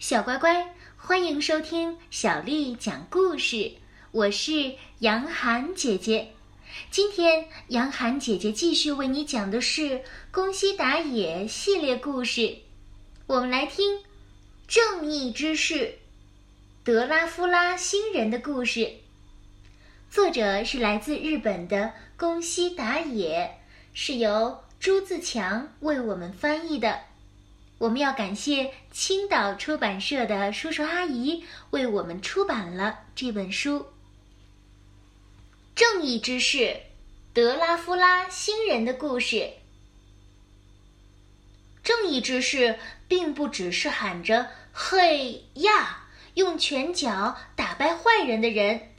小乖乖，欢迎收听小丽讲故事。我是杨涵姐姐。今天，杨涵姐姐继续为你讲的是《宫西达也》系列故事。我们来听《正义之士》德拉夫拉星人的故事。作者是来自日本的宫西达也，是由朱自强为我们翻译的。我们要感谢青岛出版社的叔叔阿姨为我们出版了这本书。《正义之士》德拉夫拉星人的故事。正义之士并不只是喊着“嘿呀”，用拳脚打败坏人的人。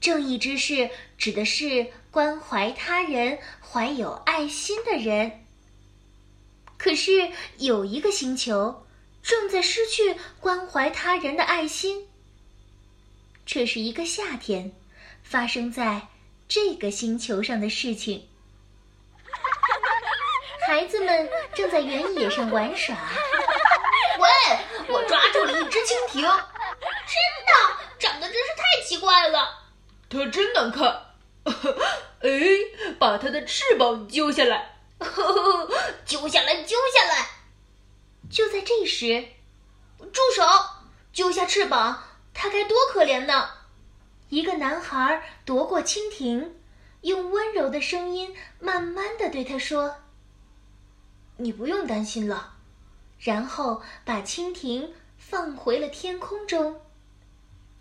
正义之士指的是关怀他人、怀有爱心的人。可是有一个星球正在失去关怀他人的爱心。这是一个夏天，发生在这个星球上的事情。孩子们正在原野上玩耍。喂，我抓住了一只蜻蜓，真的，长得真是太奇怪了。它真难看。哎，把它的翅膀揪下来。呵呵，揪下来，揪下来！就在这时，住手！揪下翅膀，它该多可怜呢！一个男孩夺过蜻蜓，用温柔的声音慢慢的对他说：“你不用担心了。”然后把蜻蜓放回了天空中。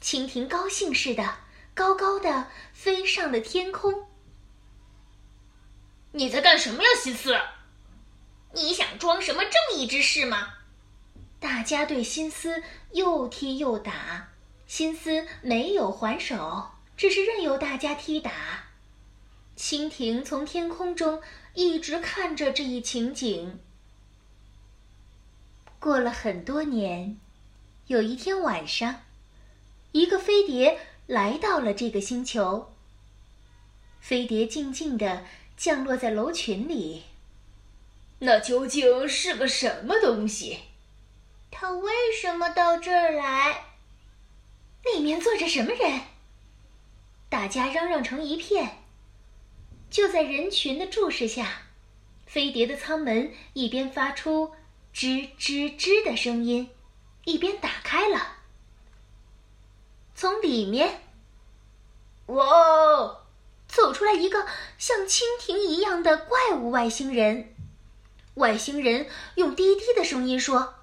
蜻蜓高兴似的，高高的飞上了天空。你在干什么呀，心思？你想装什么正义之士吗？大家对心思又踢又打，心思没有还手，只是任由大家踢打。蜻蜓从天空中一直看着这一情景。过了很多年，有一天晚上，一个飞碟来到了这个星球。飞碟静静的。降落在楼群里，那究竟是个什么东西？他为什么到这儿来？里面坐着什么人？大家嚷嚷成一片。就在人群的注视下，飞碟的舱门一边发出吱吱吱的声音，一边打开了。从里面，哇！走出来一个像蜻蜓一样的怪物外星人，外星人用低低的声音说：“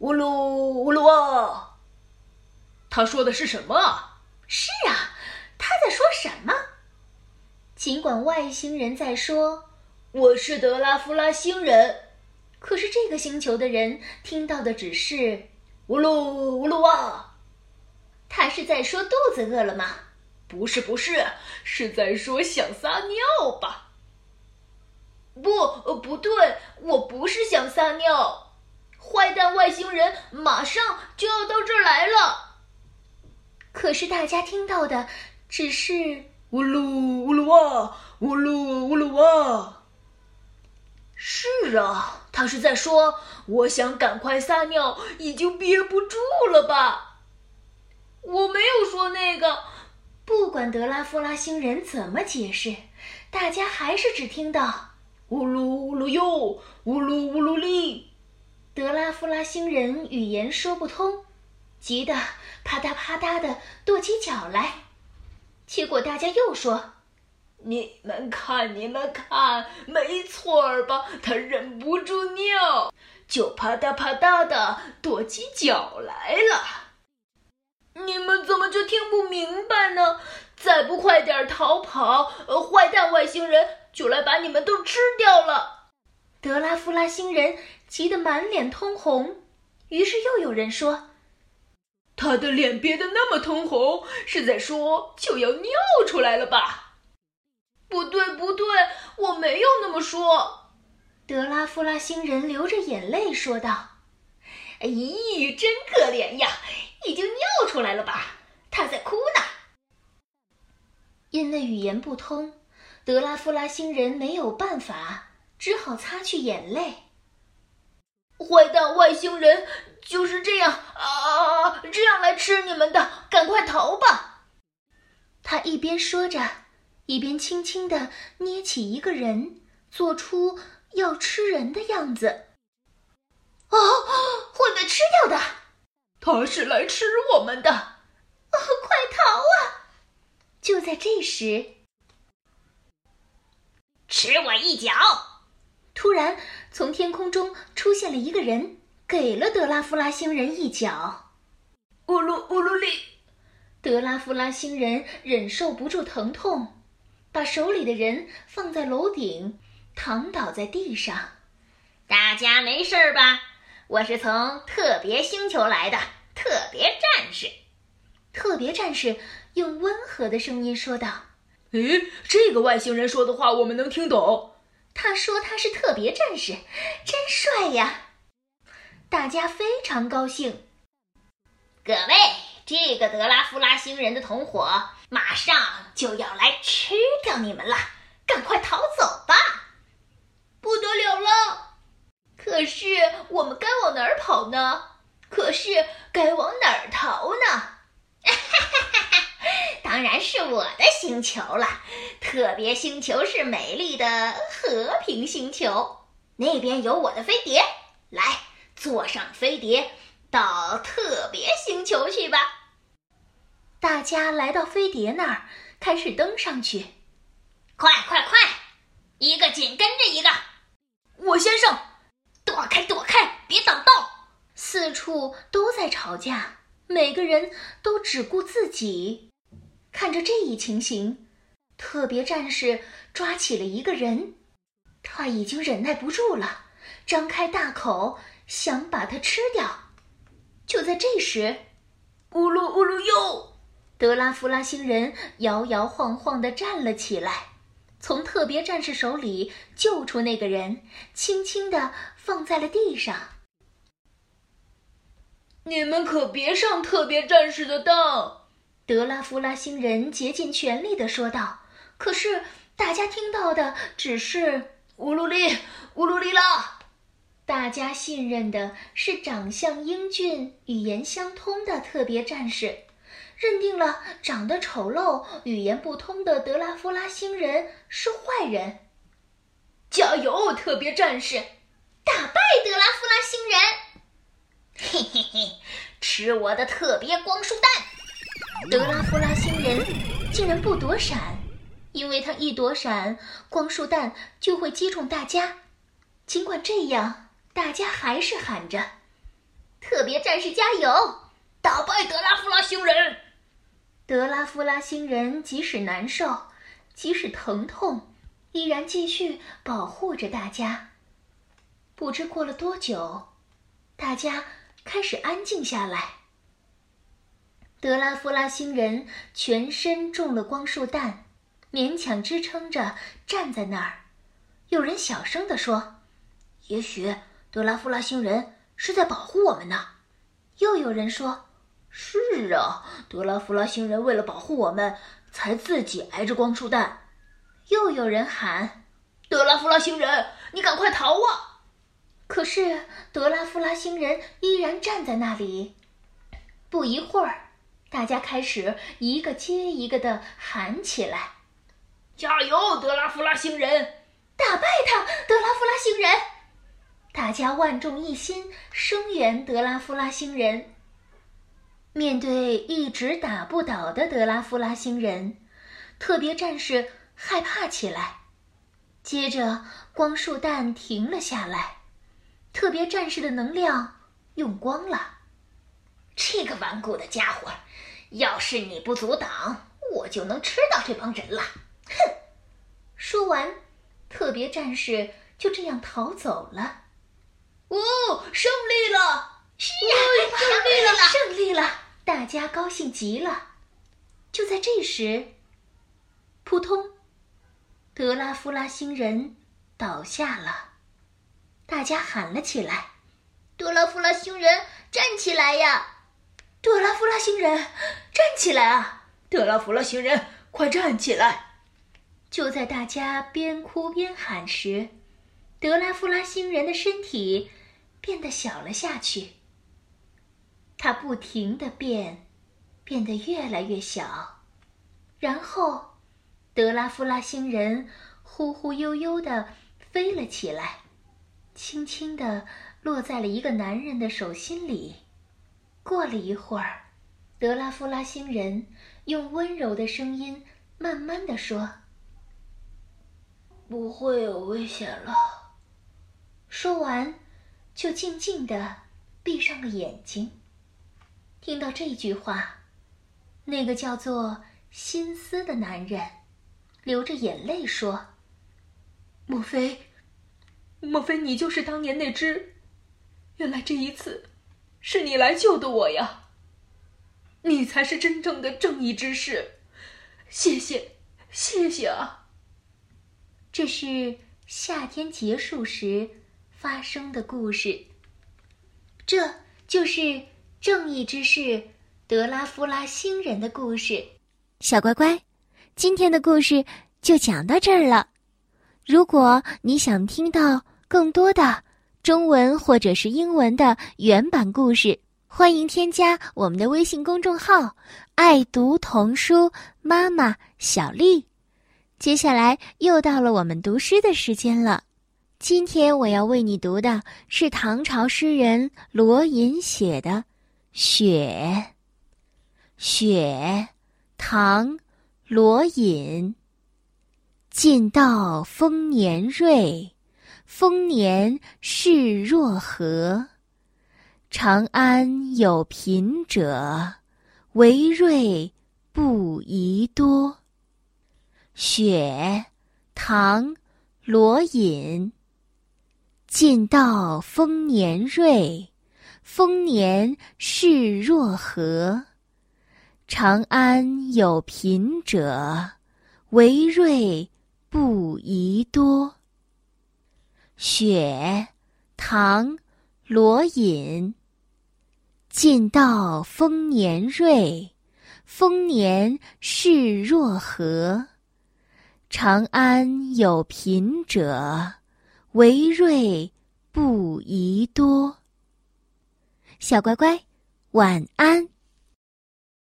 乌鲁乌鲁啊！”他说的是什么？是啊，他在说什么？尽管外星人在说“我是德拉夫拉星人”，可是这个星球的人听到的只是“乌鲁乌鲁啊”。他是在说肚子饿了吗？不是不是，是在说想撒尿吧？不，呃，不对，我不是想撒尿。坏蛋外星人马上就要到这儿来了。可是大家听到的只是呜噜呜噜哇，呜噜呜噜哇。是啊，他是在说我想赶快撒尿，已经憋不住了吧？我没有说那个。不管德拉夫拉星人怎么解释，大家还是只听到“呜噜呜噜哟，呜噜呜噜哩”。德拉夫拉星人语言说不通，急得啪嗒啪嗒的跺起脚来。结果大家又说：“你们看，你们看，没错儿吧？他忍不住尿，就啪嗒啪嗒的跺起脚来了。”你们怎么就听不明不快点逃跑，呃，坏蛋外星人就来把你们都吃掉了！德拉夫拉星人急得满脸通红。于是又有人说：“他的脸憋得那么通红，是在说就要尿出来了吧？”不对，不对，我没有那么说。德拉夫拉星人流着眼泪说道：“哎，真可怜呀！”已经尿出来了吧？他在哭呢。因为语言不通，德拉夫拉星人没有办法，只好擦去眼泪。坏蛋外星人就是这样啊，这样来吃你们的！赶快逃吧！他一边说着，一边轻轻地捏起一个人，做出要吃人的样子。哦，会被吃掉的！他是来吃我们的！啊，快逃啊！就在这时，吃我一脚！突然，从天空中出现了一个人，给了德拉夫拉星人一脚。乌鲁乌鲁里，德拉夫拉星人忍受不住疼痛，把手里的人放在楼顶，躺倒在地上。大家没事吧？我是从特别星球来的特别战士。特别战士用温和的声音说道：“诶，这个外星人说的话我们能听懂。”他说他是特别战士，真帅呀！大家非常高兴。各位，这个德拉夫拉星人的同伙马上就要来吃掉你们了，赶快逃走吧！不得了了！可是我们该往哪儿跑呢？可是该往哪儿逃呢？哈哈哈哈！当然是我的星球了，特别星球是美丽的和平星球，那边有我的飞碟，来坐上飞碟到特别星球去吧。大家来到飞碟那儿，开始登上去，快快快，一个紧跟着一个，我先上，躲开躲开，别挡道，四处都在吵架，每个人都只顾自己。看着这一情形，特别战士抓起了一个人，他已经忍耐不住了，张开大口想把他吃掉。就在这时，咕噜咕噜哟，德拉夫拉星人摇摇晃晃地站了起来，从特别战士手里救出那个人，轻轻地放在了地上。你们可别上特别战士的当！德拉夫拉星人竭尽全力地说道：“可是大家听到的只是乌鲁里，乌鲁里拉！大家信任的是长相英俊、语言相通的特别战士，认定了长得丑陋、语言不通的德拉夫拉星人是坏人。加油，特别战士！打败德拉夫拉星人！嘿嘿嘿，吃我的特别光束弹！”德拉夫拉星人竟然不躲闪，因为他一躲闪，光束弹就会击中大家。尽管这样，大家还是喊着：“特别战士加油，打败德拉夫拉星人！”德拉夫拉星人即使难受，即使疼痛，依然继续保护着大家。不知过了多久，大家开始安静下来。德拉夫拉星人全身中了光束弹，勉强支撑着站在那儿。有人小声地说：“也许德拉夫拉星人是在保护我们呢。”又有人说：“是啊，德拉夫拉星人为了保护我们，才自己挨着光束弹。”又有人喊：“德拉夫拉星人，你赶快逃啊！”可是德拉夫拉星人依然站在那里。不一会儿。大家开始一个接一个的喊起来：“加油，德拉夫拉星人！打败他，德拉夫拉星人！”大家万众一心，声援德拉夫拉星人。面对一直打不倒的德拉夫拉星人，特别战士害怕起来。接着，光束弹停了下来，特别战士的能量用光了。这个顽固的家伙！要是你不阻挡，我就能吃到这帮人了。哼！说完，特别战士就这样逃走了。哦，胜利了！是呀，胜利了！胜利了！大家高兴极了。就在这时，扑通，德拉夫拉星人倒下了。大家喊了起来：“德拉夫拉星人，站起来呀！”德拉夫拉星人，站起来啊！德拉夫拉星人，快站起来！就在大家边哭边喊时，德拉夫拉星人的身体变得小了下去。它不停的变，变得越来越小，然后，德拉夫拉星人忽忽悠悠的飞了起来，轻轻的落在了一个男人的手心里。过了一会儿，德拉夫拉星人用温柔的声音慢慢的说：“不会有危险了。”说完，就静静的闭上了眼睛。听到这句话，那个叫做心思的男人流着眼泪说：“莫非，莫非你就是当年那只？原来这一次，是你来救的我呀！你才是真正的正义之士，谢谢，谢谢啊！”这是夏天结束时发生的故事。这就是。正义之士德拉夫拉星人的故事，小乖乖，今天的故事就讲到这儿了。如果你想听到更多的中文或者是英文的原版故事，欢迎添加我们的微信公众号“爱读童书妈妈小丽”。接下来又到了我们读诗的时间了。今天我要为你读的是唐朝诗人罗隐写的。雪，雪，唐，罗隐。近道丰年瑞，丰年事若何？长安有贫者，惟瑞不宜多。雪，唐，罗隐。近道丰年瑞。丰年事若何？长安有贫者，惟瑞不宜多。雪，唐，罗隐。近道丰年瑞，丰年事若何？长安有贫者，惟瑞不宜多。小乖乖，晚安。